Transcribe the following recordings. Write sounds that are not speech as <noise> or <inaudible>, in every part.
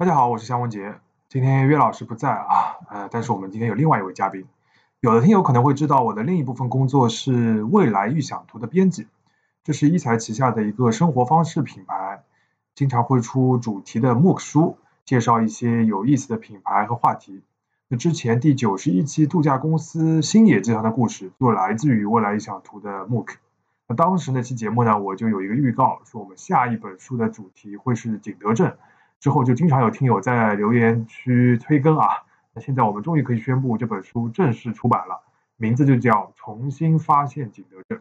大家好，我是向文杰。今天岳老师不在啊，呃，但是我们今天有另外一位嘉宾。有的听友可能会知道，我的另一部分工作是未来预想图的编辑，这是一财旗下的一个生活方式品牌，经常会出主题的 MOOC 书，介绍一些有意思的品牌和话题。那之前第九十一期度假公司星野集团的故事，就来自于未来预想图的 MOOC。那当时那期节目呢，我就有一个预告，说我们下一本书的主题会是景德镇。之后就经常有听友在留言区催更啊，那现在我们终于可以宣布这本书正式出版了，名字就叫《重新发现景德镇》。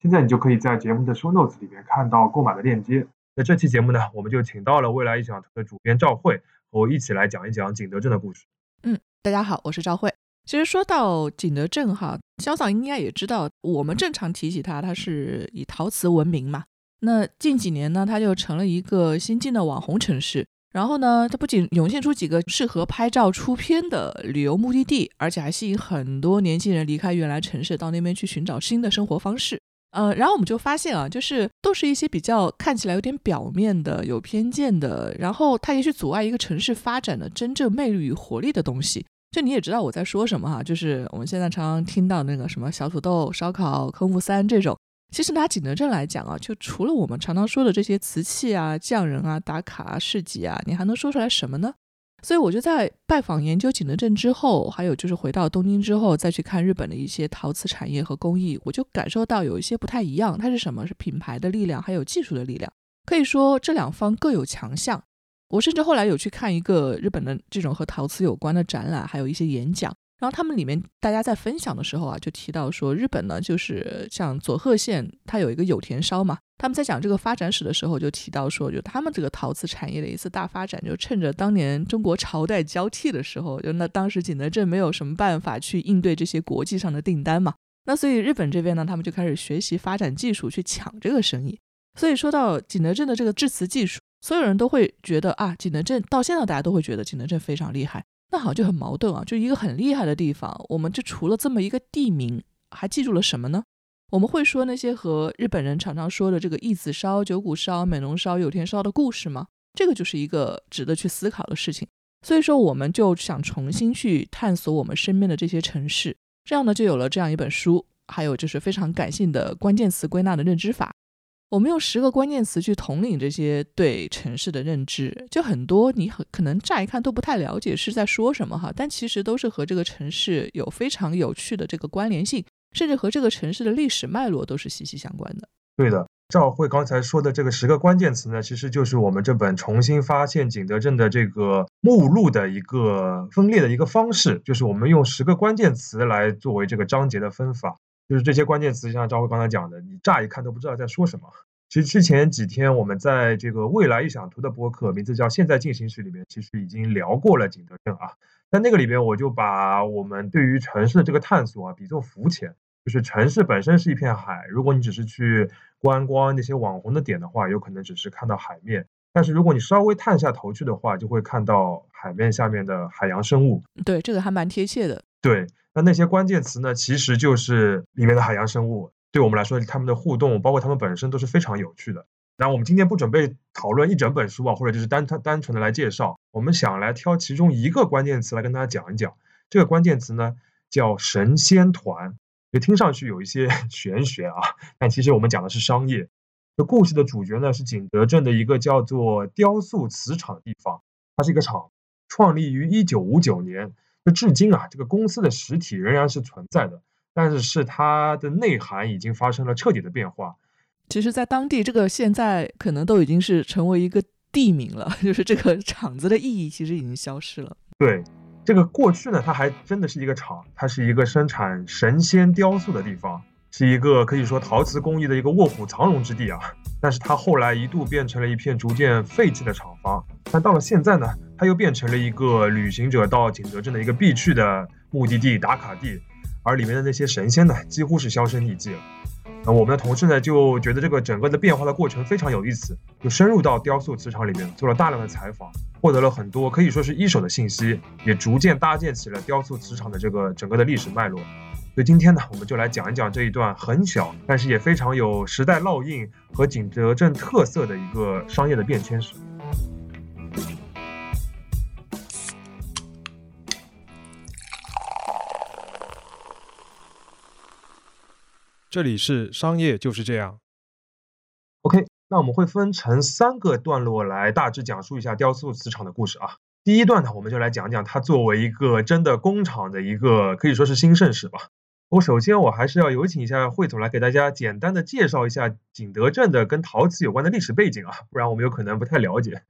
现在你就可以在节目的 show notes 里面看到购买的链接。那这期节目呢，我们就请到了未来一想的主编赵慧，和我一起来讲一讲景德镇的故事。嗯，大家好，我是赵慧。其实说到景德镇哈，潇洒应该也知道，我们正常提起它，它是以陶瓷闻名嘛。那近几年呢，它就成了一个新晋的网红城市。然后呢，它不仅涌现出几个适合拍照出片的旅游目的地，而且还吸引很多年轻人离开原来城市，到那边去寻找新的生活方式。呃，然后我们就发现啊，就是都是一些比较看起来有点表面的、有偏见的，然后它也许阻碍一个城市发展的真正魅力与活力的东西。就你也知道我在说什么哈，就是我们现在常常听到那个什么小土豆、烧烤、科目三这种。其实拿景德镇来讲啊，就除了我们常常说的这些瓷器啊、匠人啊、打卡啊、市集啊，你还能说出来什么呢？所以我就在拜访研究景德镇之后，还有就是回到东京之后，再去看日本的一些陶瓷产业和工艺，我就感受到有一些不太一样。它是什么？是品牌的力量，还有技术的力量。可以说这两方各有强项。我甚至后来有去看一个日本的这种和陶瓷有关的展览，还有一些演讲。然后他们里面大家在分享的时候啊，就提到说日本呢，就是像佐贺县，它有一个有田烧嘛。他们在讲这个发展史的时候，就提到说，就他们这个陶瓷产业的一次大发展，就趁着当年中国朝代交替的时候，就那当时景德镇没有什么办法去应对这些国际上的订单嘛。那所以日本这边呢，他们就开始学习发展技术去抢这个生意。所以说到景德镇的这个制瓷技术，所有人都会觉得啊，景德镇到现在大家都会觉得景德镇非常厉害。那好像就很矛盾啊，就一个很厉害的地方，我们就除了这么一个地名，还记住了什么呢？我们会说那些和日本人常常说的这个义子烧、九谷烧、美浓烧、有田烧的故事吗？这个就是一个值得去思考的事情。所以说，我们就想重新去探索我们身边的这些城市，这样呢，就有了这样一本书，还有就是非常感性的关键词归纳的认知法。我们用十个关键词去统领这些对城市的认知，就很多你很可能乍一看都不太了解是在说什么哈，但其实都是和这个城市有非常有趣的这个关联性，甚至和这个城市的历史脉络都是息息相关的。对的，赵慧刚才说的这个十个关键词呢，其实就是我们这本重新发现景德镇的这个目录的一个分裂的一个方式，就是我们用十个关键词来作为这个章节的分法。就是这些关键词，像赵辉刚才讲的，你乍一看都不知道在说什么。其实之前几天我们在这个未来预想图的播客，名字叫《现在进行时》里面，其实已经聊过了景德镇啊。在那个里边，我就把我们对于城市的这个探索啊，比作浮潜。就是城市本身是一片海，如果你只是去观光那些网红的点的话，有可能只是看到海面。但是如果你稍微探下头去的话，就会看到海面下面的海洋生物。对，这个还蛮贴切的。对。那那些关键词呢，其实就是里面的海洋生物。对我们来说，他们的互动，包括他们本身都是非常有趣的。然后我们今天不准备讨论一整本书啊，或者就是单单单纯的来介绍，我们想来挑其中一个关键词来跟大家讲一讲。这个关键词呢叫神仙团，就听上去有一些 <laughs> 玄学啊，但其实我们讲的是商业。这故事的主角呢是景德镇的一个叫做雕塑瓷厂的地方，它是一个厂，创立于一九五九年。那至今啊，这个公司的实体仍然是存在的，但是是它的内涵已经发生了彻底的变化。其实，在当地，这个现在可能都已经是成为一个地名了，<laughs> 就是这个厂子的意义其实已经消失了。对，这个过去呢，它还真的是一个厂，它是一个生产神仙雕塑的地方。是一个可以说陶瓷工艺的一个卧虎藏龙之地啊，<laughs> 但是它后来一度变成了一片逐渐废弃的厂房。但到了现在呢，它又变成了一个旅行者到景德镇的一个必去的目的地、打卡地。而里面的那些神仙呢，几乎是销声匿迹了。那我们的同事呢，就觉得这个整个的变化的过程非常有意思，就深入到雕塑瓷厂里面做了大量的采访，获得了很多可以说是一手的信息，也逐渐搭建起了雕塑瓷厂的这个整个的历史脉络。所以今天呢，我们就来讲一讲这一段很小，但是也非常有时代烙印和景德镇特色的一个商业的变迁史。这里是商业就是这样。OK，那我们会分成三个段落来大致讲述一下雕塑磁场的故事啊。第一段呢，我们就来讲讲它作为一个真的工厂的一个可以说是兴盛史吧。我首先我还是要有请一下汇总来给大家简单的介绍一下景德镇的跟陶瓷有关的历史背景啊，不然我们有可能不太了解。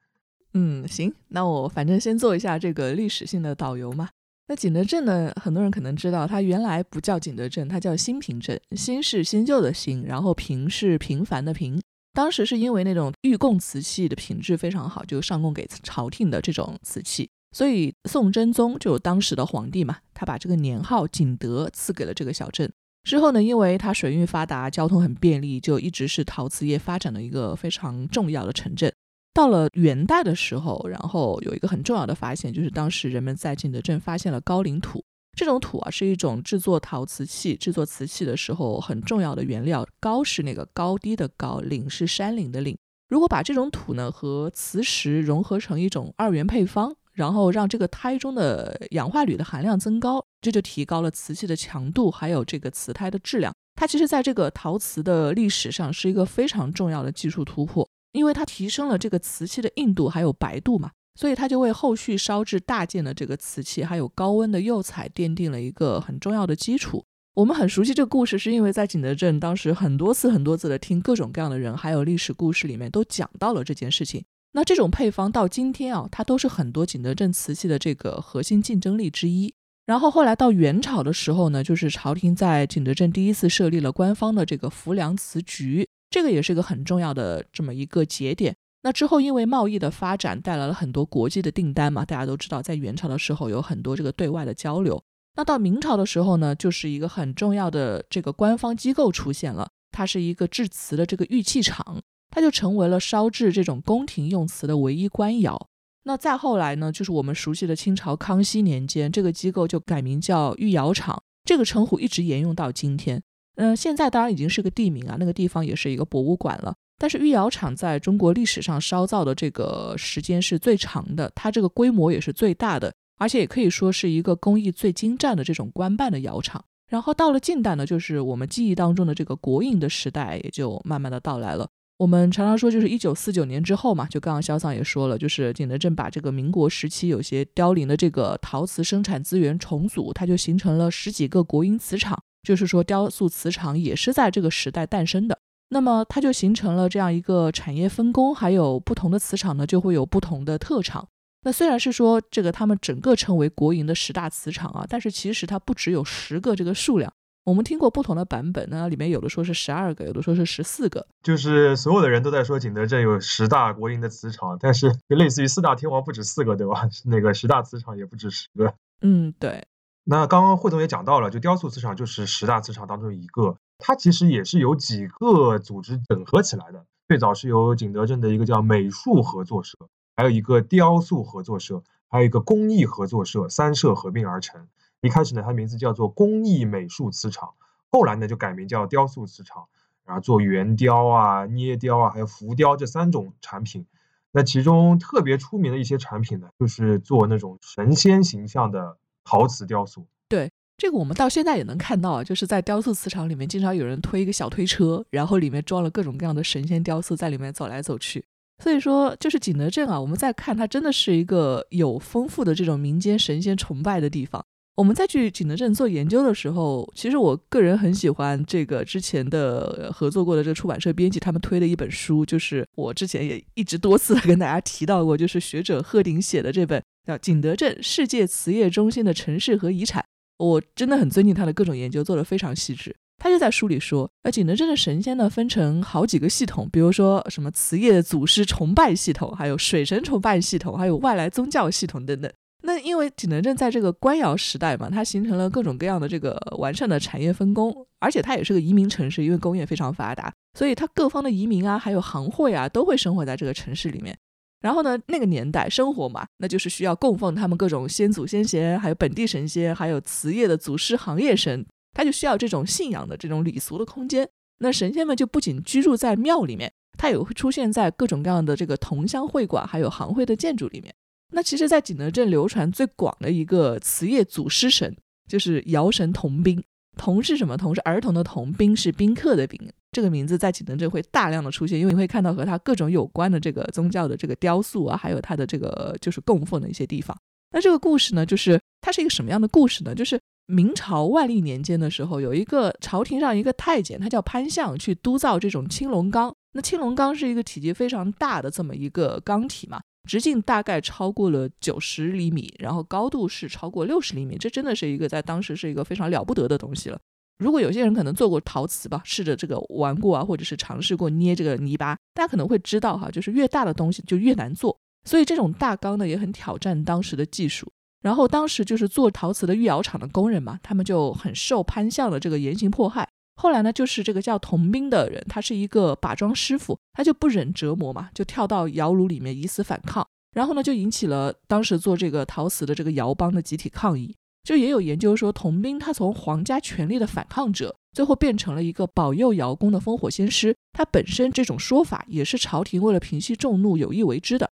嗯，行，那我反正先做一下这个历史性的导游嘛。那景德镇呢，很多人可能知道，它原来不叫景德镇，它叫新平镇。新是新旧的新，然后平是平凡的平。当时是因为那种御贡瓷器的品质非常好，就上供给朝廷的这种瓷器，所以宋真宗就当时的皇帝嘛，他把这个年号景德赐给了这个小镇。之后呢，因为它水运发达，交通很便利，就一直是陶瓷业发展的一个非常重要的城镇。到了元代的时候，然后有一个很重要的发现，就是当时人们在景德镇发现了高岭土。这种土啊，是一种制作陶瓷器、制作瓷器的时候很重要的原料。高是那个高低的高，岭是山岭的岭。如果把这种土呢和磁石融合成一种二元配方，然后让这个胎中的氧化铝的含量增高，这就提高了瓷器的强度，还有这个瓷胎的质量。它其实在这个陶瓷的历史上是一个非常重要的技术突破。因为它提升了这个瓷器的硬度还有白度嘛，所以它就为后续烧制大件的这个瓷器还有高温的釉彩奠定了一个很重要的基础。我们很熟悉这个故事，是因为在景德镇当时很多次很多次的听各种各样的人还有历史故事里面都讲到了这件事情。那这种配方到今天啊，它都是很多景德镇瓷器的这个核心竞争力之一。然后后来到元朝的时候呢，就是朝廷在景德镇第一次设立了官方的这个浮梁瓷局。这个也是一个很重要的这么一个节点。那之后，因为贸易的发展带来了很多国际的订单嘛，大家都知道，在元朝的时候有很多这个对外的交流。那到明朝的时候呢，就是一个很重要的这个官方机构出现了，它是一个制瓷的这个玉器厂，它就成为了烧制这种宫廷用瓷的唯一官窑。那再后来呢，就是我们熟悉的清朝康熙年间，这个机构就改名叫御窑厂，这个称呼一直沿用到今天。嗯，现在当然已经是个地名啊，那个地方也是一个博物馆了。但是御窑厂在中国历史上烧造的这个时间是最长的，它这个规模也是最大的，而且也可以说是一个工艺最精湛的这种官办的窑厂。然后到了近代呢，就是我们记忆当中的这个国营的时代也就慢慢的到来了。我们常常说就是一九四九年之后嘛，就刚刚肖桑也说了，就是景德镇把这个民国时期有些凋零的这个陶瓷生产资源重组，它就形成了十几个国营瓷厂。就是说，雕塑瓷厂也是在这个时代诞生的，那么它就形成了这样一个产业分工，还有不同的瓷厂呢，就会有不同的特长。那虽然是说这个他们整个称为国营的十大瓷厂啊，但是其实它不只有十个这个数量。我们听过不同的版本呢，里面有的说是十二个，有的说是十四个。就是所有的人都在说景德镇有十大国营的瓷厂，但是就类似于四大天王不止四个，对吧？<laughs> 那个十大瓷厂也不止十个。嗯，对。那刚刚汇总也讲到了，就雕塑磁场就是十大磁场当中一个，它其实也是由几个组织整合起来的。最早是由景德镇的一个叫美术合作社，还有一个雕塑合作社，还有一个工艺合作社，三社合并而成。一开始呢，它名字叫做工艺美术磁场，后来呢就改名叫雕塑磁场，然后做圆雕啊、捏雕啊，还有浮雕这三种产品。那其中特别出名的一些产品呢，就是做那种神仙形象的。陶瓷雕塑，对这个我们到现在也能看到啊，就是在雕塑瓷厂里面，经常有人推一个小推车，然后里面装了各种各样的神仙雕塑，在里面走来走去。所以说，就是景德镇啊，我们在看它，真的是一个有丰富的这种民间神仙崇拜的地方。我们再去景德镇做研究的时候，其实我个人很喜欢这个之前的合作过的这个出版社编辑他们推的一本书，就是我之前也一直多次跟大家提到过，就是学者贺鼎写的这本叫《景德镇世界瓷业中心的城市和遗产》。我真的很尊敬他的各种研究，做的非常细致。他就在书里说，呃，景德镇的神仙呢分成好几个系统，比如说什么瓷业的祖师崇拜系统，还有水神崇拜系统，还有外来宗教系统等等。那因为景德镇在这个官窑时代嘛，它形成了各种各样的这个完善的产业分工，而且它也是个移民城市，因为工业非常发达，所以它各方的移民啊，还有行会啊，都会生活在这个城市里面。然后呢，那个年代生活嘛，那就是需要供奉他们各种先祖先贤，还有本地神仙，还有瓷业的祖师行业神，他就需要这种信仰的这种礼俗的空间。那神仙们就不仅居住在庙里面，他也会出现在各种各样的这个同乡会馆，还有行会的建筑里面。那其实，在景德镇流传最广的一个瓷业祖师神，就是窑神童兵。童是什么？童是儿童的童，宾是宾客的宾。这个名字在景德镇会大量的出现，因为你会看到和他各种有关的这个宗教的这个雕塑啊，还有他的这个就是供奉的一些地方。那这个故事呢，就是它是一个什么样的故事呢？就是明朝万历年间的时候，有一个朝廷上一个太监，他叫潘相，去督造这种青龙缸。那青龙缸是一个体积非常大的这么一个缸体嘛，直径大概超过了九十厘米，然后高度是超过六十厘米，这真的是一个在当时是一个非常了不得的东西了。如果有些人可能做过陶瓷吧，试着这个玩过啊，或者是尝试过捏这个泥巴，大家可能会知道哈，就是越大的东西就越难做。所以这种大缸呢也很挑战当时的技术。然后当时就是做陶瓷的御窑厂的工人嘛，他们就很受潘相的这个严刑迫害。后来呢，就是这个叫童兵的人，他是一个把装师傅，他就不忍折磨嘛，就跳到窑炉里面以死反抗。然后呢，就引起了当时做这个陶瓷的这个窑帮的集体抗议。就也有研究说，童兵他从皇家权力的反抗者，最后变成了一个保佑窑工的烽火先师。他本身这种说法也是朝廷为了平息众怒有意为之的。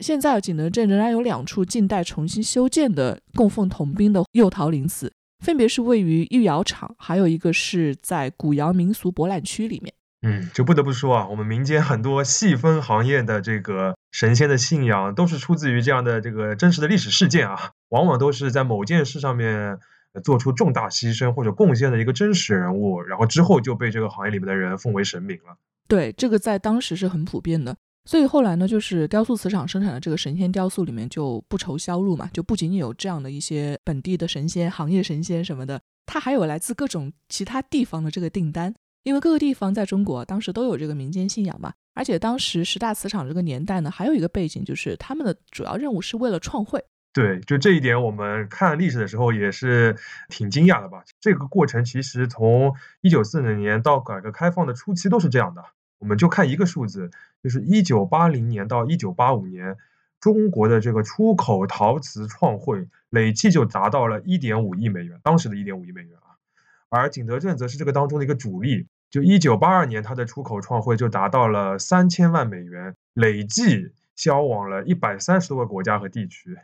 现在景德镇仍然有两处近代重新修建的供奉童兵的釉陶陵祠，分别是位于御窑厂，还有一个是在古窑民俗博览区里面。嗯，就不得不说啊，我们民间很多细分行业的这个神仙的信仰，都是出自于这样的这个真实的历史事件啊，往往都是在某件事上面做出重大牺牲或者贡献的一个真实人物，然后之后就被这个行业里面的人奉为神明了。对，这个在当时是很普遍的。所以后来呢，就是雕塑瓷厂生产的这个神仙雕塑里面就不愁销路嘛，就不仅仅有这样的一些本地的神仙、行业神仙什么的，它还有来自各种其他地方的这个订单。因为各个地方在中国当时都有这个民间信仰嘛，而且当时十大瓷厂这个年代呢，还有一个背景就是他们的主要任务是为了创汇。对，就这一点，我们看历史的时候也是挺惊讶的吧？这个过程其实从一九四零年到改革开放的初期都是这样的。我们就看一个数字，就是一九八零年到一九八五年，中国的这个出口陶瓷创汇累计就达到了一点五亿美元，当时的一点五亿美元啊。而景德镇则是这个当中的一个主力，就一九八二年它的出口创汇就达到了三千万美元，累计销往了一百三十多个国家和地区。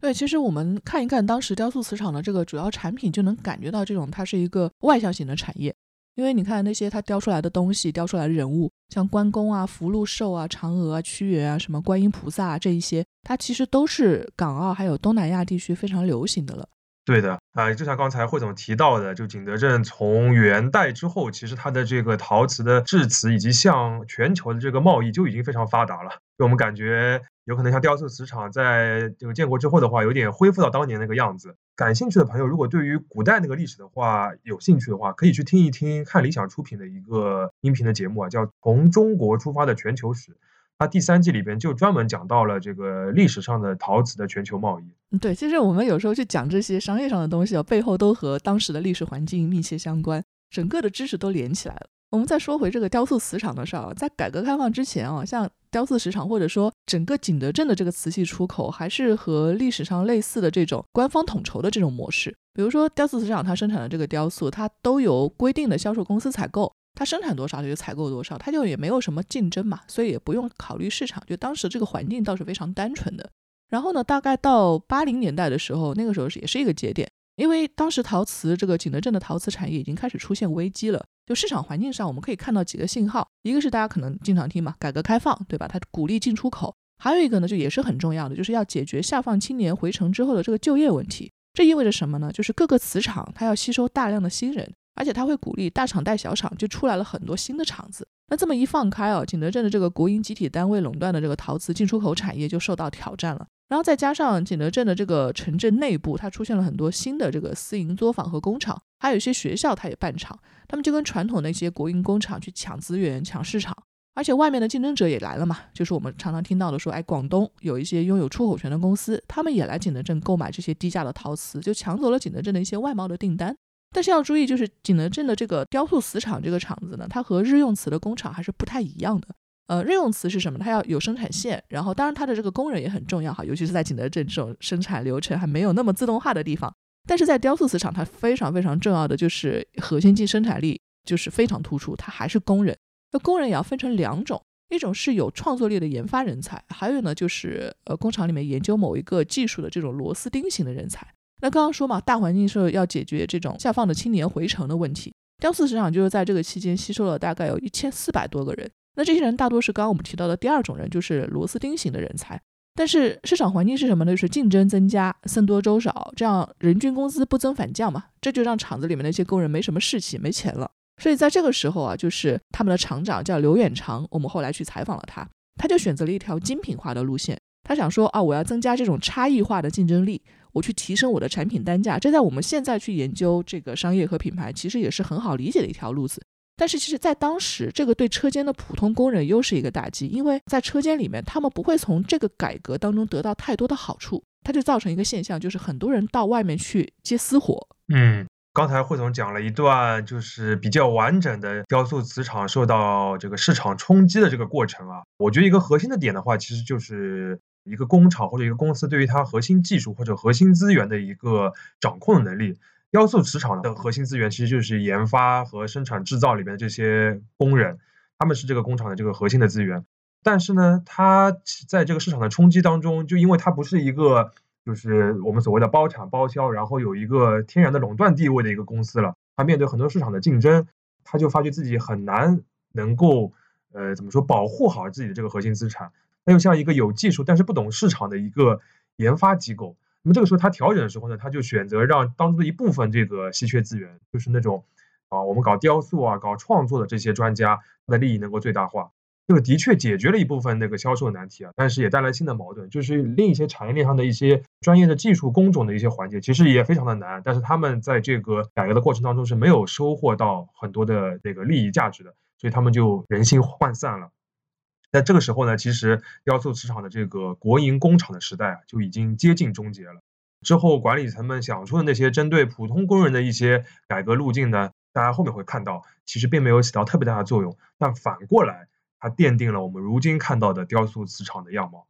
对，其实我们看一看当时雕塑瓷厂的这个主要产品，就能感觉到这种它是一个外向型的产业。因为你看那些他雕出来的东西，雕出来的人物，像关公啊、福禄寿啊、嫦娥啊、屈原啊、什么观音菩萨啊这一些，它其实都是港澳还有东南亚地区非常流行的了。对的，啊，就像刚才汇总提到的，就景德镇从元代之后，其实它的这个陶瓷的制瓷以及向全球的这个贸易就已经非常发达了。就我们感觉有可能像雕塑瓷厂在这个建国之后的话，有点恢复到当年那个样子。感兴趣的朋友，如果对于古代那个历史的话有兴趣的话，可以去听一听看理想出品的一个音频的节目啊，叫《从中国出发的全球史》。它第三季里边就专门讲到了这个历史上的陶瓷的全球贸易。对，其实我们有时候去讲这些商业上的东西啊，背后都和当时的历史环境密切相关，整个的知识都连起来了。我们再说回这个雕塑瓷厂的事儿啊，在改革开放之前啊，像雕塑瓷厂或者说整个景德镇的这个瓷器出口，还是和历史上类似的这种官方统筹的这种模式。比如说雕塑瓷厂它生产的这个雕塑，它都由规定的销售公司采购。它生产多少，它就采购多少，它就也没有什么竞争嘛，所以也不用考虑市场。就当时这个环境倒是非常单纯的。然后呢，大概到八零年代的时候，那个时候是也是一个节点，因为当时陶瓷这个景德镇的陶瓷产业已经开始出现危机了。就市场环境上，我们可以看到几个信号，一个是大家可能经常听嘛，改革开放，对吧？它鼓励进出口。还有一个呢，就也是很重要的，就是要解决下放青年回城之后的这个就业问题。这意味着什么呢？就是各个瓷厂它要吸收大量的新人。而且它会鼓励大厂带小厂，就出来了很多新的厂子。那这么一放开啊，景德镇的这个国营集体单位垄断的这个陶瓷进出口产业就受到挑战了。然后再加上景德镇的这个城镇内部，它出现了很多新的这个私营作坊和工厂，还有一些学校它也办厂，他们就跟传统的一些国营工厂去抢资源、抢市场。而且外面的竞争者也来了嘛，就是我们常常听到的说，哎，广东有一些拥有出口权的公司，他们也来景德镇购买这些低价的陶瓷，就抢走了景德镇的一些外贸的订单。但是要注意，就是景德镇的这个雕塑瓷厂这个厂子呢，它和日用瓷的工厂还是不太一样的。呃，日用瓷是什么？它要有生产线，然后当然它的这个工人也很重要哈，尤其是在景德镇这种生产流程还没有那么自动化的地方。但是在雕塑瓷厂，它非常非常重要的就是核心竞生产力就是非常突出，它还是工人。那工人也要分成两种，一种是有创作力的研发人才，还有呢就是呃工厂里面研究某一个技术的这种螺丝钉型的人才。那刚刚说嘛，大环境是要解决这种下放的青年回城的问题。雕塑市场就是在这个期间吸收了大概有一千四百多个人。那这些人大多是刚刚我们提到的第二种人，就是螺丝钉型的人才。但是市场环境是什么呢？就是竞争增加，僧多粥少，这样人均工资不增反降嘛，这就让厂子里面那些工人没什么士气，没钱了。所以在这个时候啊，就是他们的厂长叫刘远长，我们后来去采访了他，他就选择了一条精品化的路线。他想说啊，我要增加这种差异化的竞争力，我去提升我的产品单价。这在我们现在去研究这个商业和品牌，其实也是很好理解的一条路子。但是其实，在当时，这个对车间的普通工人又是一个打击，因为在车间里面，他们不会从这个改革当中得到太多的好处，它就造成一个现象，就是很多人到外面去接私活。嗯，刚才汇总讲了一段，就是比较完整的雕塑磁场受到这个市场冲击的这个过程啊。我觉得一个核心的点的话，其实就是。一个工厂或者一个公司对于它核心技术或者核心资源的一个掌控能力，雕塑磁场的核心资源其实就是研发和生产制造里面的这些工人，他们是这个工厂的这个核心的资源。但是呢，它在这个市场的冲击当中，就因为它不是一个就是我们所谓的包产包销，然后有一个天然的垄断地位的一个公司了，它面对很多市场的竞争，它就发觉自己很难能够呃怎么说保护好自己的这个核心资产。它又像一个有技术但是不懂市场的一个研发机构。那么这个时候，它调整的时候呢，它就选择让当中的一部分这个稀缺资源，就是那种啊，我们搞雕塑啊、搞创作的这些专家，的利益能够最大化。这个的确解决了一部分那个销售难题啊，但是也带来新的矛盾，就是另一些产业链上的一些专业的技术工种的一些环节，其实也非常的难。但是他们在这个改革的过程当中是没有收获到很多的这个利益价值的，所以他们就人心涣散了。在这个时候呢，其实雕塑磁场的这个国营工厂的时代啊，就已经接近终结了。之后管理层们想出的那些针对普通工人的一些改革路径呢，大家后面会看到，其实并没有起到特别大的作用。但反过来，它奠定了我们如今看到的雕塑磁场的样貌。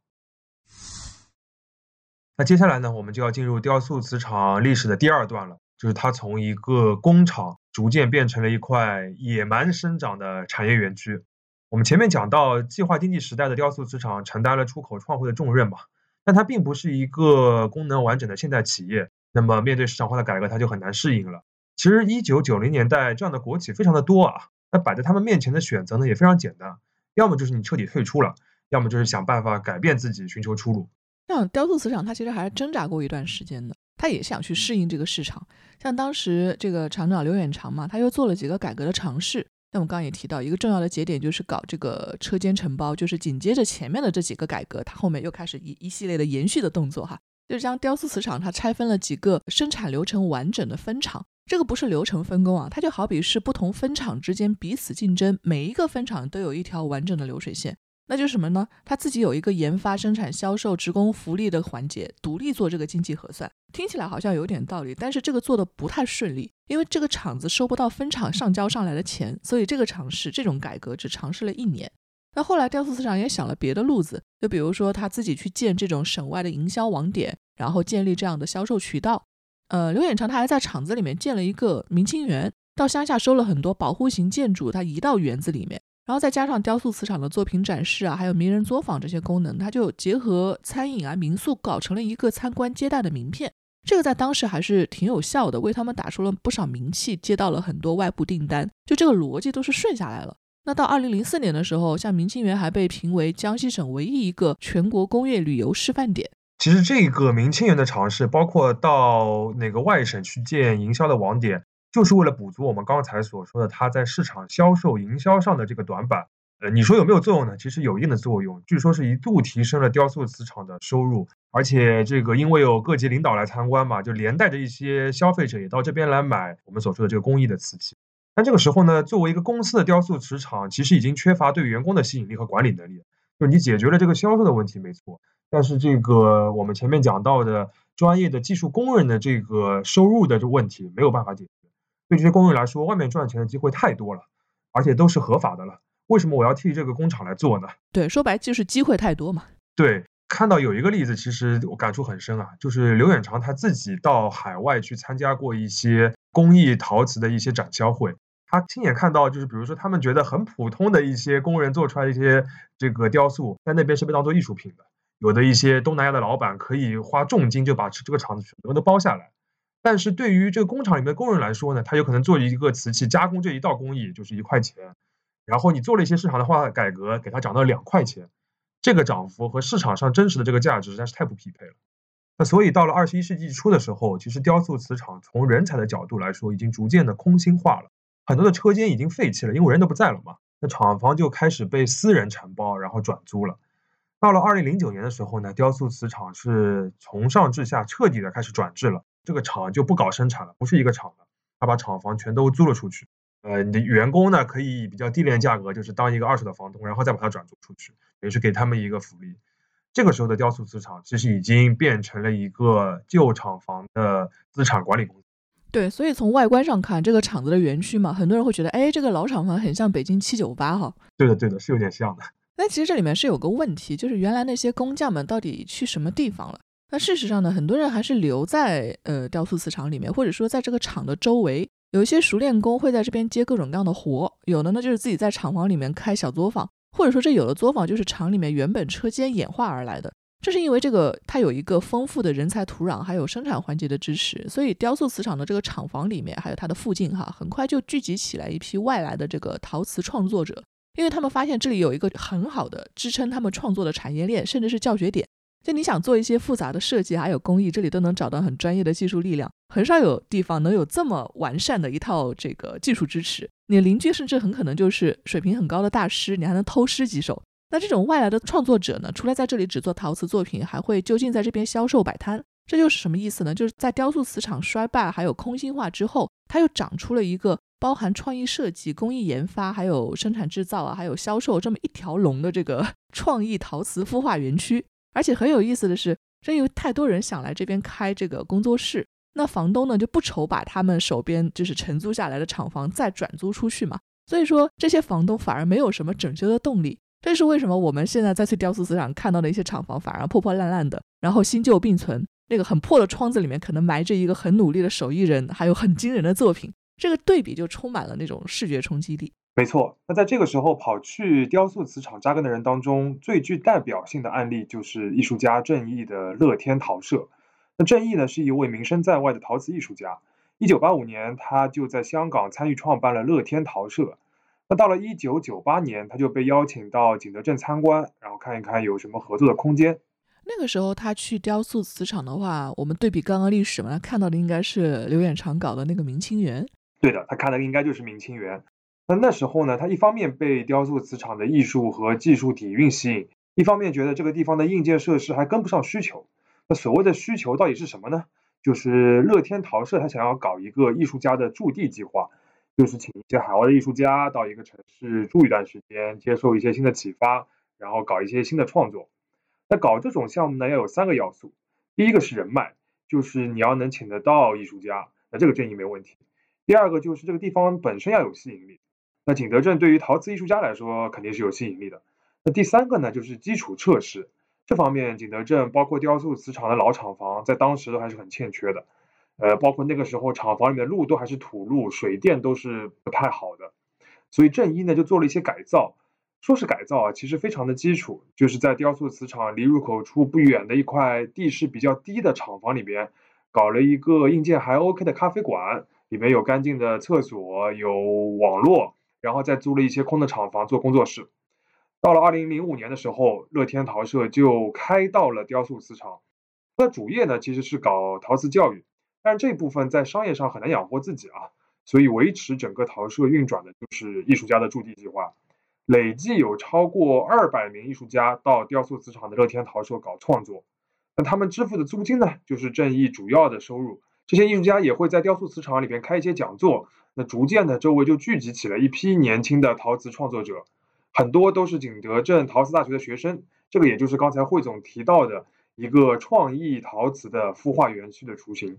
那接下来呢，我们就要进入雕塑磁场历史的第二段了，就是它从一个工厂逐渐变成了一块野蛮生长的产业园区。我们前面讲到，计划经济时代的雕塑磁场承担了出口创汇的重任嘛，但它并不是一个功能完整的现代企业。那么面对市场化的改革，它就很难适应了。其实一九九零年代这样的国企非常的多啊，那摆在他们面前的选择呢也非常简单，要么就是你彻底退出了，要么就是想办法改变自己，寻求出路。像雕塑磁场，它其实还是挣扎过一段时间的，它也想去适应这个市场。像当时这个厂长刘远长嘛，他又做了几个改革的尝试。那我们刚刚也提到一个重要的节点，就是搞这个车间承包，就是紧接着前面的这几个改革，它后面又开始一一系列的延续的动作哈，就是将雕塑瓷厂它拆分了几个生产流程完整的分厂，这个不是流程分工啊，它就好比是不同分厂之间彼此竞争，每一个分厂都有一条完整的流水线。那就是什么呢？他自己有一个研发、生产、销售、职工福利的环节，独立做这个经济核算。听起来好像有点道理，但是这个做的不太顺利，因为这个厂子收不到分厂上交上来的钱，所以这个尝试这种改革只尝试了一年。那后来雕塑市场也想了别的路子，就比如说他自己去建这种省外的营销网点，然后建立这样的销售渠道。呃，刘远长他还在厂子里面建了一个明清园，到乡下收了很多保护型建筑，他移到园子里面。然后再加上雕塑磁场的作品展示啊，还有名人作坊这些功能，它就结合餐饮啊、民宿，搞成了一个参观接待的名片。这个在当时还是挺有效的，为他们打出了不少名气，接到了很多外部订单。就这个逻辑都是顺下来了。那到二零零四年的时候，像明清园还被评为江西省唯一一个全国工业旅游示范点。其实这个明清园的尝试，包括到哪个外省去建营销的网点。就是为了补足我们刚才所说的它在市场销售营销上的这个短板。呃，你说有没有作用呢？其实有一定的作用，据说是一度提升了雕塑磁场的收入，而且这个因为有各级领导来参观嘛，就连带着一些消费者也到这边来买我们所说的这个工艺的瓷器。但这个时候呢，作为一个公司的雕塑磁场，其实已经缺乏对员工的吸引力和管理能力。就你解决了这个销售的问题没错，但是这个我们前面讲到的专业的技术工人的这个收入的这问题没有办法解决。对这些工人来说，外面赚钱的机会太多了，而且都是合法的了。为什么我要替这个工厂来做呢？对，说白就是机会太多嘛。对，看到有一个例子，其实我感触很深啊，就是刘远长他自己到海外去参加过一些工艺陶瓷的一些展销会，他亲眼看到，就是比如说他们觉得很普通的一些工人做出来的一些这个雕塑，在那边是被当做艺术品的。有的一些东南亚的老板可以花重金就把这个厂子全部都包下来。但是对于这个工厂里面的工人来说呢，他有可能做一个瓷器加工这一道工艺就是一块钱，然后你做了一些市场化改革，给它涨到两块钱，这个涨幅和市场上真实的这个价值实在是太不匹配了。那所以到了二十一世纪初的时候，其实雕塑瓷厂从人才的角度来说，已经逐渐的空心化了，很多的车间已经废弃了，因为人都不在了嘛。那厂房就开始被私人承包，然后转租了。到了二零零九年的时候呢，雕塑瓷厂是从上至下彻底的开始转制了。这个厂就不搞生产了，不是一个厂了，他把厂房全都租了出去。呃，你的员工呢，可以比较低廉价格，就是当一个二手的房东，然后再把它转租出去，也是给他们一个福利。这个时候的雕塑瓷厂其实已经变成了一个旧厂房的资产管理公司。对，所以从外观上看，这个厂子的园区嘛，很多人会觉得，哎，这个老厂房很像北京七九八哈。对的，对的，是有点像的。但其实这里面是有个问题，就是原来那些工匠们到底去什么地方了？那事实上呢，很多人还是留在呃雕塑瓷厂里面，或者说在这个厂的周围，有一些熟练工会在这边接各种各样的活，有的呢就是自己在厂房里面开小作坊，或者说这有的作坊就是厂里面原本车间演化而来的。这是因为这个它有一个丰富的人才土壤，还有生产环节的支持，所以雕塑瓷厂的这个厂房里面，还有它的附近哈，很快就聚集起来一批外来的这个陶瓷创作者，因为他们发现这里有一个很好的支撑他们创作的产业链，甚至是教学点。就你想做一些复杂的设计，还有工艺，这里都能找到很专业的技术力量。很少有地方能有这么完善的一套这个技术支持。你邻居甚至很可能就是水平很高的大师，你还能偷师几手。那这种外来的创作者呢，除了在这里只做陶瓷作品，还会就近在这边销售摆摊。这就是什么意思呢？就是在雕塑瓷厂衰败还有空心化之后，它又长出了一个包含创意设计、工艺研发、还有生产制造啊，还有销售这么一条龙的这个 <laughs> 创意陶瓷孵化园区。而且很有意思的是，正因为太多人想来这边开这个工作室，那房东呢就不愁把他们手边就是承租下来的厂房再转租出去嘛。所以说这些房东反而没有什么整修的动力。这是为什么我们现在再去雕塑市场看到的一些厂房反而破破烂烂的，然后新旧并存，那个很破的窗子里面可能埋着一个很努力的手艺人，还有很惊人的作品。这个对比就充满了那种视觉冲击力。没错，那在这个时候跑去雕塑瓷厂扎根的人当中，最具代表性的案例就是艺术家郑毅的乐天陶社。那郑毅呢，是一位名声在外的陶瓷艺术家。一九八五年，他就在香港参与创办了乐天陶社。那到了一九九八年，他就被邀请到景德镇参观，然后看一看有什么合作的空间。那个时候他去雕塑瓷厂的话，我们对比刚刚历史嘛，他看到的应该是刘远长搞的那个明清园。对的，他看的应该就是明清园。那那时候呢，他一方面被雕塑瓷厂的艺术和技术底蕴吸引，一方面觉得这个地方的硬件设施还跟不上需求。那所谓的需求到底是什么呢？就是乐天陶社他想要搞一个艺术家的驻地计划，就是请一些海外的艺术家到一个城市住一段时间，接受一些新的启发，然后搞一些新的创作。那搞这种项目呢，要有三个要素，第一个是人脉，就是你要能请得到艺术家，那这个建议没问题。第二个就是这个地方本身要有吸引力。那景德镇对于陶瓷艺术家来说肯定是有吸引力的。那第三个呢，就是基础设施这方面，景德镇包括雕塑瓷厂的老厂房，在当时都还是很欠缺的。呃，包括那个时候厂房里面的路都还是土路，水电都是不太好的。所以正一呢就做了一些改造，说是改造啊，其实非常的基础，就是在雕塑瓷厂离入口处不远的一块地势比较低的厂房里边，搞了一个硬件还 OK 的咖啡馆，里面有干净的厕所，有网络。然后再租了一些空的厂房做工作室。到了二零零五年的时候，乐天陶社就开到了雕塑瓷厂。它主业呢其实是搞陶瓷教育，但是这部分在商业上很难养活自己啊，所以维持整个陶社运转的就是艺术家的驻地计划。累计有超过二百名艺术家到雕塑瓷厂的乐天陶社搞创作，那他们支付的租金呢，就是正义主要的收入。这些艺术家也会在雕塑瓷厂里边开一些讲座。那逐渐的，周围就聚集起了一批年轻的陶瓷创作者，很多都是景德镇陶瓷大学的学生。这个也就是刚才汇总提到的一个创意陶瓷的孵化园区的雏形。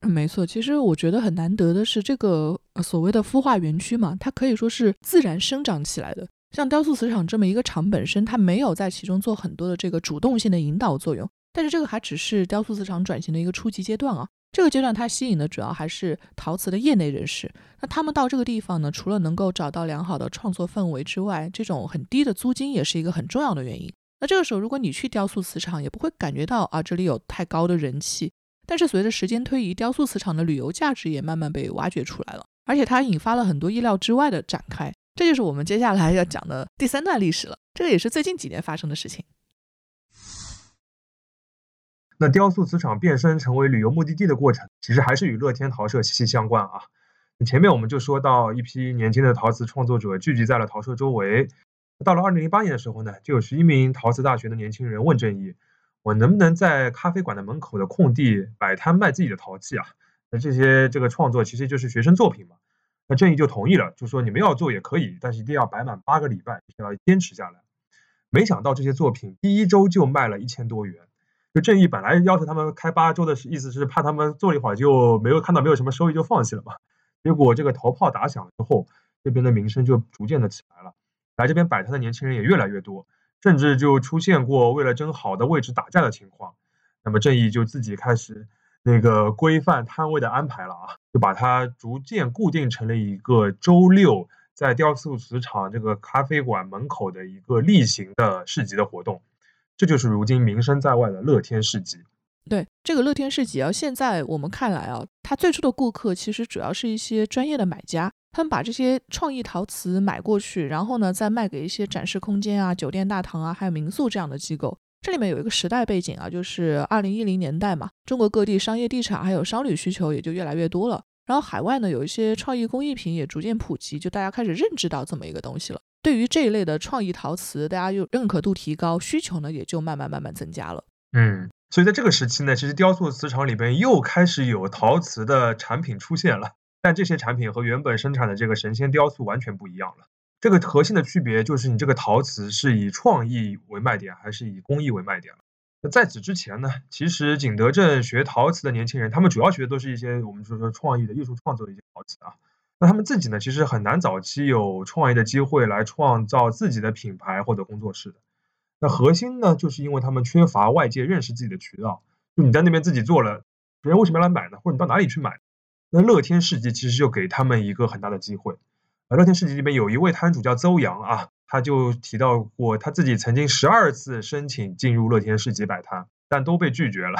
没错，其实我觉得很难得的是，这个所谓的孵化园区嘛，它可以说是自然生长起来的。像雕塑瓷厂这么一个厂本身，它没有在其中做很多的这个主动性的引导作用，但是这个还只是雕塑瓷厂转型的一个初级阶段啊。这个阶段，它吸引的主要还是陶瓷的业内人士。那他们到这个地方呢，除了能够找到良好的创作氛围之外，这种很低的租金也是一个很重要的原因。那这个时候，如果你去雕塑瓷厂，也不会感觉到啊，这里有太高的人气。但是随着时间推移，雕塑磁场的旅游价值也慢慢被挖掘出来了，而且它引发了很多意料之外的展开。这就是我们接下来要讲的第三段历史了。这个也是最近几年发生的事情。那雕塑磁场变身成为旅游目的地的过程，其实还是与乐天陶社息息相关啊。前面我们就说到，一批年轻的陶瓷创作者聚集在了陶社周围。到了二零零八年的时候呢，就有十一名陶瓷大学的年轻人问郑毅。我能不能在咖啡馆的门口的空地摆摊卖自己的陶器啊？那这些这个创作其实就是学生作品嘛。那郑毅就同意了，就说你们要做也可以，但是一定要摆满八个礼拜，要坚持下来。没想到这些作品第一周就卖了一千多元。就郑毅本来要求他们开八周的意思是怕他们做了一会儿就没有看到没有什么收益就放弃了嘛。结果这个头炮打响了之后，这边的名声就逐渐的起来了，来这边摆摊的年轻人也越来越多。甚至就出现过为了争好的位置打架的情况，那么正义就自己开始那个规范摊位的安排了啊，就把它逐渐固定成了一个周六在雕塑磁场这个咖啡馆门口的一个例行的市集的活动，这就是如今名声在外的乐天市集。对这个乐天市集啊，现在我们看来啊，它最初的顾客其实主要是一些专业的买家。他们把这些创意陶瓷买过去，然后呢，再卖给一些展示空间啊、酒店大堂啊，还有民宿这样的机构。这里面有一个时代背景啊，就是二零一零年代嘛，中国各地商业地产还有商旅需求也就越来越多了。然后海外呢，有一些创意工艺品也逐渐普及，就大家开始认知到这么一个东西了。对于这一类的创意陶瓷，大家又认可度提高，需求呢也就慢慢慢慢增加了。嗯，所以在这个时期呢，其实雕塑磁场里边又开始有陶瓷的产品出现了。但这些产品和原本生产的这个神仙雕塑完全不一样了。这个核心的区别就是你这个陶瓷是以创意为卖点，还是以工艺为卖点。那在此之前呢，其实景德镇学陶瓷的年轻人，他们主要学的都是一些我们说说创意的艺术创作的一些陶瓷啊。那他们自己呢，其实很难早期有创业的机会来创造自己的品牌或者工作室的。那核心呢，就是因为他们缺乏外界认识自己的渠道。就你在那边自己做了，别人为什么要来买呢？或者你到哪里去买？那乐天市集其实就给他们一个很大的机会。啊，乐天市集里面有一位摊主叫邹阳啊，他就提到过他自己曾经十二次申请进入乐天市集摆摊，但都被拒绝了。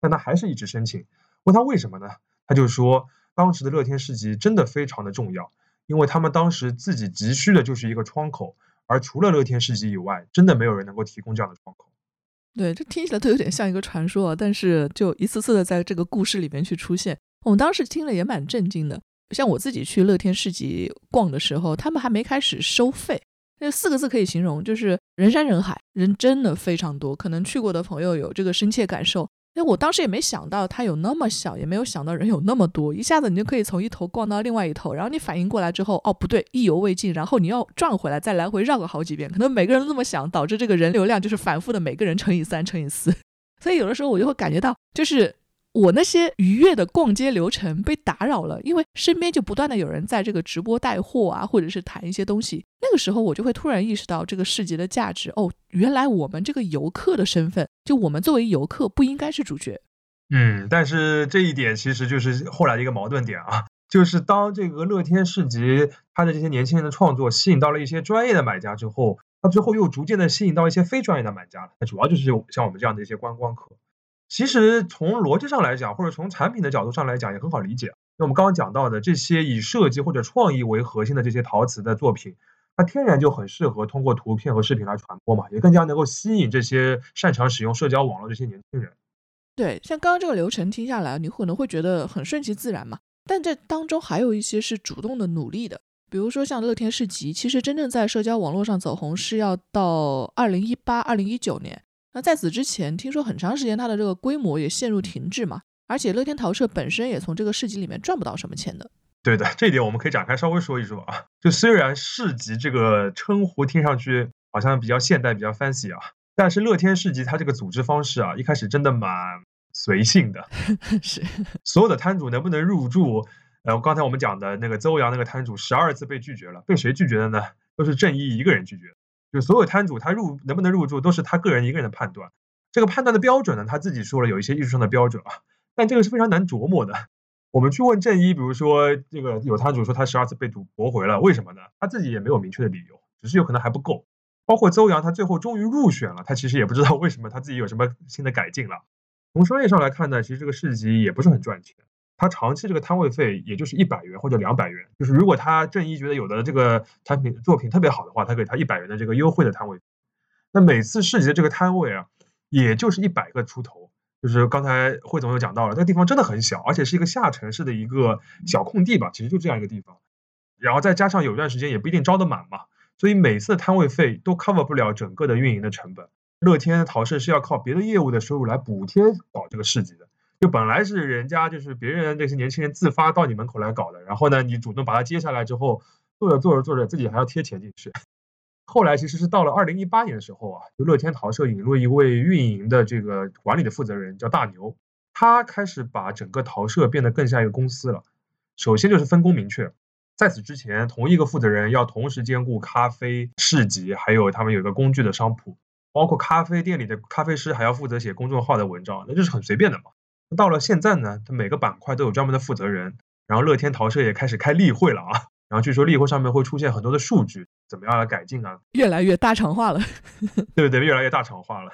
但他还是一直申请。问他为什么呢？他就说，当时的乐天市集真的非常的重要，因为他们当时自己急需的就是一个窗口，而除了乐天市集以外，真的没有人能够提供这样的窗口。对，这听起来都有点像一个传说，但是就一次次的在这个故事里面去出现。我们当时听了也蛮震惊的，像我自己去乐天市集逛的时候，他们还没开始收费，那四个字可以形容，就是人山人海，人真的非常多。可能去过的朋友有这个深切感受。因为我当时也没想到它有那么小，也没有想到人有那么多，一下子你就可以从一头逛到另外一头，然后你反应过来之后，哦不对，意犹未尽，然后你要转回来，再来回绕个好几遍，可能每个人都这么想，导致这个人流量就是反复的，每个人乘以三，乘以四。<laughs> 所以有的时候我就会感觉到，就是。我那些愉悦的逛街流程被打扰了，因为身边就不断的有人在这个直播带货啊，或者是谈一些东西。那个时候我就会突然意识到这个市集的价值。哦，原来我们这个游客的身份，就我们作为游客不应该是主角。嗯，但是这一点其实就是后来的一个矛盾点啊，<laughs> 就是当这个乐天市集它的这些年轻人的创作吸引到了一些专业的买家之后，它最后又逐渐的吸引到一些非专业的买家了。那主要就是像我们这样的一些观光客。其实从逻辑上来讲，或者从产品的角度上来讲，也很好理解。那我们刚刚讲到的这些以设计或者创意为核心的这些陶瓷的作品，它天然就很适合通过图片和视频来传播嘛，也更加能够吸引这些擅长使用社交网络这些年轻人。对，像刚刚这个流程听下来，你可能会觉得很顺其自然嘛，但这当中还有一些是主动的努力的，比如说像乐天市集，其实真正在社交网络上走红是要到二零一八、二零一九年。那在此之前，听说很长时间它的这个规模也陷入停滞嘛，而且乐天陶社本身也从这个市集里面赚不到什么钱的。对的，这一点我们可以展开稍微说一说啊。就虽然市集这个称呼听上去好像比较现代、比较 fancy 啊，但是乐天市集它这个组织方式啊，一开始真的蛮随性的。<laughs> 是，所有的摊主能不能入驻？呃，刚才我们讲的那个邹阳那个摊主，十二次被拒绝了，被谁拒绝的呢？都是郑义一个人拒绝。就所有摊主他入能不能入驻都是他个人一个人的判断，这个判断的标准呢，他自己说了有一些艺术上的标准啊，但这个是非常难琢磨的。我们去问正一，比如说这个有摊主说他十二次被赌驳回了，为什么呢？他自己也没有明确的理由，只是有可能还不够。包括邹阳，他最后终于入选了，他其实也不知道为什么他自己有什么新的改进了。从商业上来看呢，其实这个市集也不是很赚钱。他长期这个摊位费也就是一百元或者两百元，就是如果他正一觉得有的这个产品作品特别好的话，他给他一百元的这个优惠的摊位。那每次市集的这个摊位啊，也就是一百个出头。就是刚才汇总又讲到了，这个地方真的很小，而且是一个下沉式的一个小空地吧，其实就这样一个地方。然后再加上有一段时间也不一定招得满嘛，所以每次的摊位费都 cover 不了整个的运营的成本。乐天陶氏是要靠别的业务的收入来补贴搞这个市集的。就本来是人家就是别人那些年轻人自发到你门口来搞的，然后呢，你主动把它接下来之后，做着做着做着，自己还要贴钱进去。后来其实是到了二零一八年的时候啊，就乐天陶社引入一位运营的这个管理的负责人，叫大牛，他开始把整个陶社变得更像一个公司了。首先就是分工明确，在此之前，同一个负责人要同时兼顾咖啡市集，还有他们有一个工具的商铺，包括咖啡店里的咖啡师还要负责写公众号的文章，那就是很随便的嘛。到了现在呢，它每个板块都有专门的负责人，然后乐天陶社也开始开例会了啊，然后据说例会上面会出现很多的数据，怎么样来改进啊？越来越大厂化了，对不对？越来越大厂化了。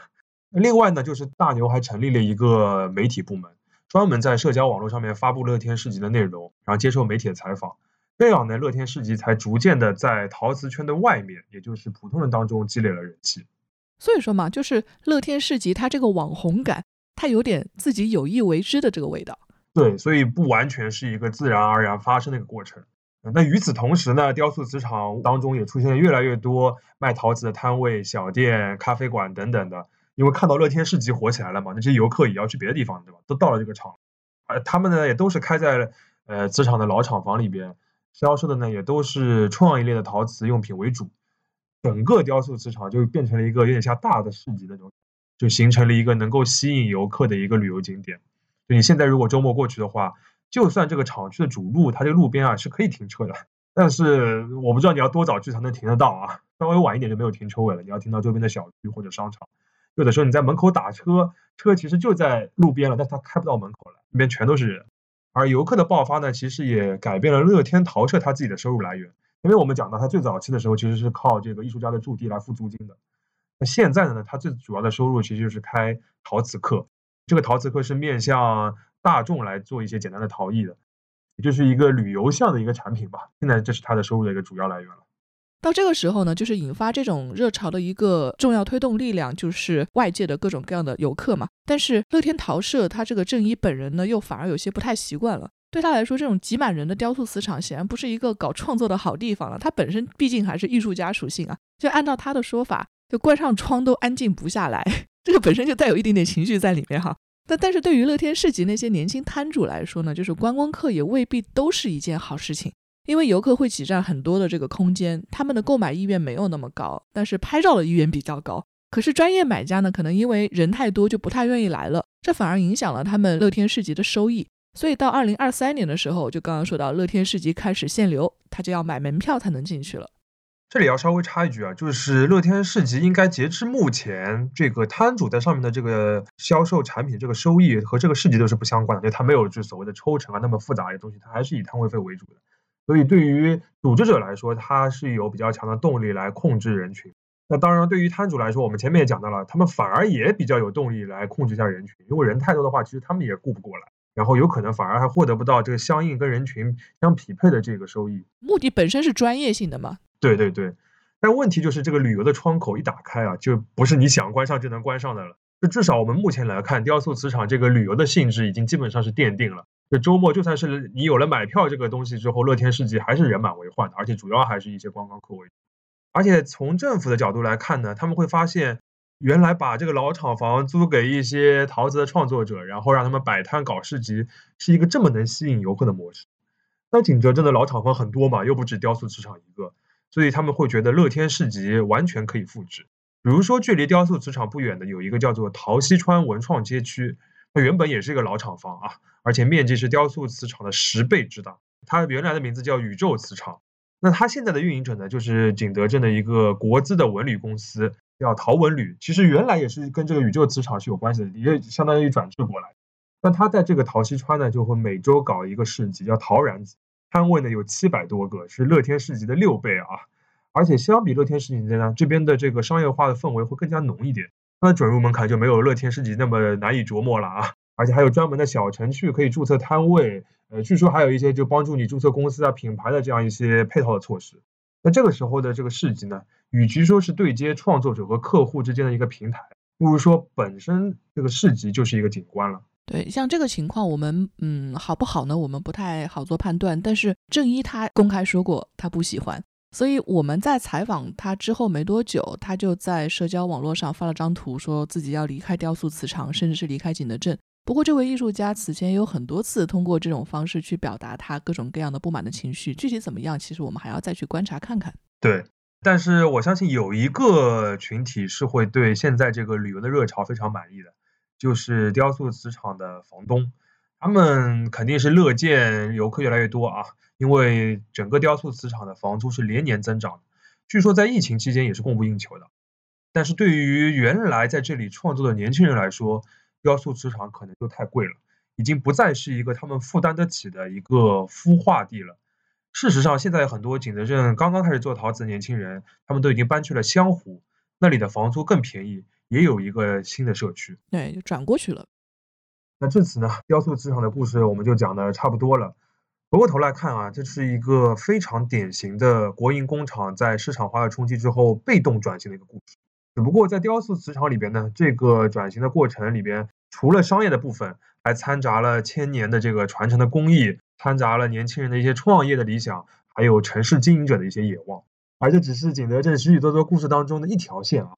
另外呢，就是大牛还成立了一个媒体部门，专门在社交网络上面发布乐天市集的内容，然后接受媒体的采访，这样呢，乐天市集才逐渐的在陶瓷圈的外面，也就是普通人当中积累了人气。所以说嘛，就是乐天市集它这个网红感。它有点自己有意为之的这个味道，对，所以不完全是一个自然而然发生的一个过程。那与此同时呢，雕塑瓷厂当中也出现了越来越多卖陶瓷的摊位、小店、咖啡馆等等的。因为看到乐天市集火起来了嘛，那些游客也要去别的地方，对吧？都到了这个厂，而他们呢也都是开在呃瓷厂的老厂房里边，销售的呢也都是创意类的陶瓷用品为主。整个雕塑瓷厂就变成了一个有点像大的市集那种。就形成了一个能够吸引游客的一个旅游景点。就你现在如果周末过去的话，就算这个厂区的主路，它这个路边啊是可以停车的，但是我不知道你要多早去才能停得到啊。稍微晚一点就没有停车位了，你要停到周边的小区或者商场。有的时候你在门口打车，车其实就在路边了，但是它开不到门口来，那边全都是人。而游客的爆发呢，其实也改变了乐天陶社它自己的收入来源，因为我们讲到它最早期的时候，其实是靠这个艺术家的驻地来付租金的。那现在呢？它最主要的收入其实就是开陶瓷课，这个陶瓷课是面向大众来做一些简单的陶艺的，也就是一个旅游向的一个产品吧。现在这是它的收入的一个主要来源了。到这个时候呢，就是引发这种热潮的一个重要推动力量，就是外界的各种各样的游客嘛。但是乐天陶社他这个正一本人呢，又反而有些不太习惯了。对他来说，这种挤满人的雕塑瓷厂显然不是一个搞创作的好地方了。他本身毕竟还是艺术家属性啊，就按照他的说法。就关上窗都安静不下来，<laughs> 这个本身就带有一点点情绪在里面哈。那但是对于乐天市集那些年轻摊主来说呢，就是观光客也未必都是一件好事情，因为游客会挤占很多的这个空间，他们的购买意愿没有那么高，但是拍照的意愿比较高。可是专业买家呢，可能因为人太多就不太愿意来了，这反而影响了他们乐天市集的收益。所以到二零二三年的时候，就刚刚说到乐天市集开始限流，他就要买门票才能进去了。这里要稍微插一句啊，就是乐天市集应该截至目前，这个摊主在上面的这个销售产品这个收益和这个市集都是不相关的，就它没有就所谓的抽成啊那么复杂的东西，它还是以摊位费为主的。所以对于组织者来说，它是有比较强的动力来控制人群。那当然，对于摊主来说，我们前面也讲到了，他们反而也比较有动力来控制一下人群，因为人太多的话，其实他们也顾不过来。然后有可能反而还获得不到这个相应跟人群相匹配的这个收益。目的本身是专业性的嘛？对对对。但问题就是这个旅游的窗口一打开啊，就不是你想关上就能关上的了。就至少我们目前来看，雕塑磁场这个旅游的性质已经基本上是奠定了。就周末就算是你有了买票这个东西之后，乐天市集还是人满为患的，而且主要还是一些观光客为主。而且从政府的角度来看呢，他们会发现，原来把这个老厂房租给一些陶瓷的创作者，然后让他们摆摊搞市集，是一个这么能吸引游客的模式。那景德镇的老厂房很多嘛，又不止雕塑磁场一个。所以他们会觉得乐天市集完全可以复制。比如说，距离雕塑瓷厂不远的有一个叫做陶溪川文创街区，它原本也是一个老厂房啊，而且面积是雕塑瓷厂的十倍之大。它原来的名字叫宇宙瓷厂。那它现在的运营者呢，就是景德镇的一个国资的文旅公司，叫陶文旅。其实原来也是跟这个宇宙磁场是有关系的，也相当于转制过来。那他在这个陶溪川呢，就会每周搞一个市集，叫陶然子。摊位呢有七百多个，是乐天市集的六倍啊！而且相比乐天市集呢，这边的这个商业化的氛围会更加浓一点。那准入门槛就没有乐天市集那么难以琢磨了啊！而且还有专门的小程序可以注册摊位，呃，据说还有一些就帮助你注册公司啊、品牌的这样一些配套的措施。那这个时候的这个市集呢，与其说是对接创作者和客户之间的一个平台，不如说本身这个市集就是一个景观了。对，像这个情况，我们嗯好不好呢？我们不太好做判断。但是郑一他公开说过他不喜欢，所以我们在采访他之后没多久，他就在社交网络上发了张图，说自己要离开雕塑磁场，甚至是离开景德镇。不过这位艺术家此前也有很多次通过这种方式去表达他各种各样的不满的情绪，具体怎么样，其实我们还要再去观察看看。对，但是我相信有一个群体是会对现在这个旅游的热潮非常满意的。就是雕塑磁场的房东，他们肯定是乐见游客越来越多啊，因为整个雕塑磁场的房租是连年增长的，据说在疫情期间也是供不应求的。但是对于原来在这里创作的年轻人来说，雕塑磁场可能就太贵了，已经不再是一个他们负担得起的一个孵化地了。事实上，现在很多景德镇刚刚开始做陶瓷的年轻人，他们都已经搬去了湘湖，那里的房租更便宜。也有一个新的社区，对，就转过去了。那这次呢，雕塑磁场的故事我们就讲的差不多了。回过头来看啊，这是一个非常典型的国营工厂在市场化的冲击之后被动转型的一个故事。只不过在雕塑瓷厂里边呢，这个转型的过程里边，除了商业的部分，还掺杂了千年的这个传承的工艺，掺杂了年轻人的一些创业的理想，还有城市经营者的一些野望。而这只是景德镇许许多多故事当中的一条线啊。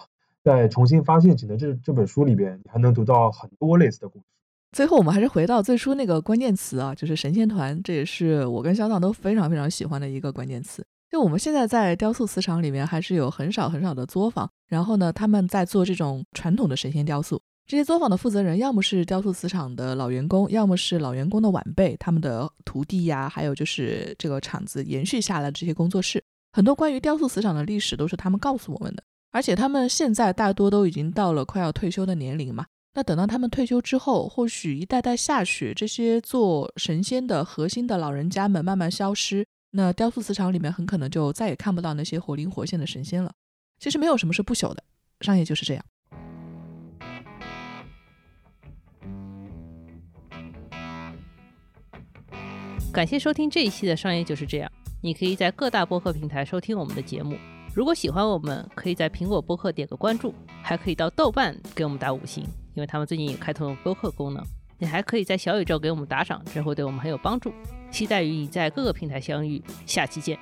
在重新发现景德镇这本书里边，你还能读到很多类似的故事。最后，我们还是回到最初那个关键词啊，就是神仙团，这也是我跟肖导都非常非常喜欢的一个关键词。就我们现在在雕塑磁场里面，还是有很少很少的作坊，然后呢，他们在做这种传统的神仙雕塑。这些作坊的负责人，要么是雕塑磁场的老员工，要么是老员工的晚辈，他们的徒弟呀，还有就是这个厂子延续下来的这些工作室。很多关于雕塑磁场的历史，都是他们告诉我们的。而且他们现在大多都已经到了快要退休的年龄嘛，那等到他们退休之后，或许一代代下去，这些做神仙的核心的老人家们慢慢消失，那雕塑磁场里面很可能就再也看不到那些活灵活现的神仙了。其实没有什么是不朽的，商业就是这样。感谢收听这一期的《商业就是这样》，你可以在各大播客平台收听我们的节目。如果喜欢我们，可以在苹果播客点个关注，还可以到豆瓣给我们打五星，因为他们最近也开通了播客功能。你还可以在小宇宙给我们打赏，这会对我们很有帮助。期待与你在各个平台相遇，下期见。